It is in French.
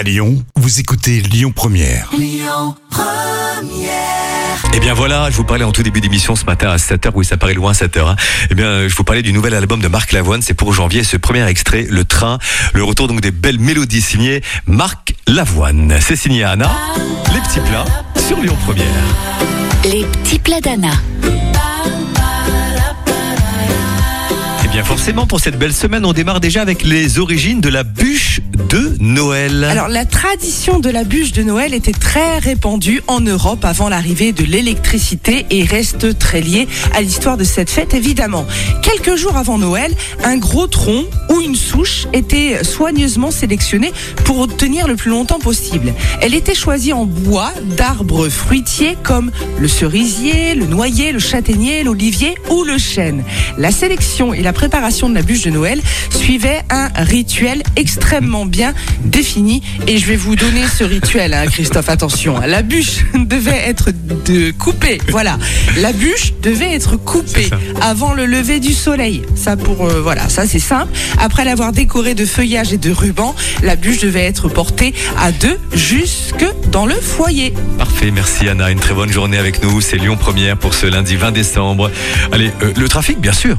À Lyon, vous écoutez Lyon Première. Eh bien voilà, je vous parlais en tout début d'émission ce matin à 7h, oui ça paraît loin 7h. Hein. Eh bien je vous parlais du nouvel album de Marc Lavoine, c'est pour janvier ce premier extrait, Le Train, le retour donc des belles mélodies signées Marc Lavoine. C'est signé Anna, les petits plats sur Lyon Première. Les petits plats d'Anna. Forcément pour cette belle semaine, on démarre déjà avec les origines de la bûche de Noël. Alors la tradition de la bûche de Noël était très répandue en Europe avant l'arrivée de l'électricité et reste très liée à l'histoire de cette fête évidemment. Quelques jours avant Noël, un gros tronc ou une souche était soigneusement sélectionné pour obtenir le plus longtemps possible. Elle était choisie en bois d'arbres fruitiers comme le cerisier, le noyer, le châtaignier, l'olivier ou le chêne. La sélection et la préparation de la bûche de Noël suivaient un rituel extrêmement bien défini et je vais vous donner ce rituel, hein, Christophe. Attention, la bûche devait être de coupée. Voilà, la bûche devait être coupée avant le lever du soleil. Ça pour euh, voilà, ça c'est simple. Après l'avoir décorée de feuillage et de rubans, la bûche devait être portée à deux jusque dans le foyer. Parfait, merci Anna, une très bonne journée avec nous. C'est Lyon Première pour ce lundi 20 décembre. Allez, euh, le trafic bien sûr.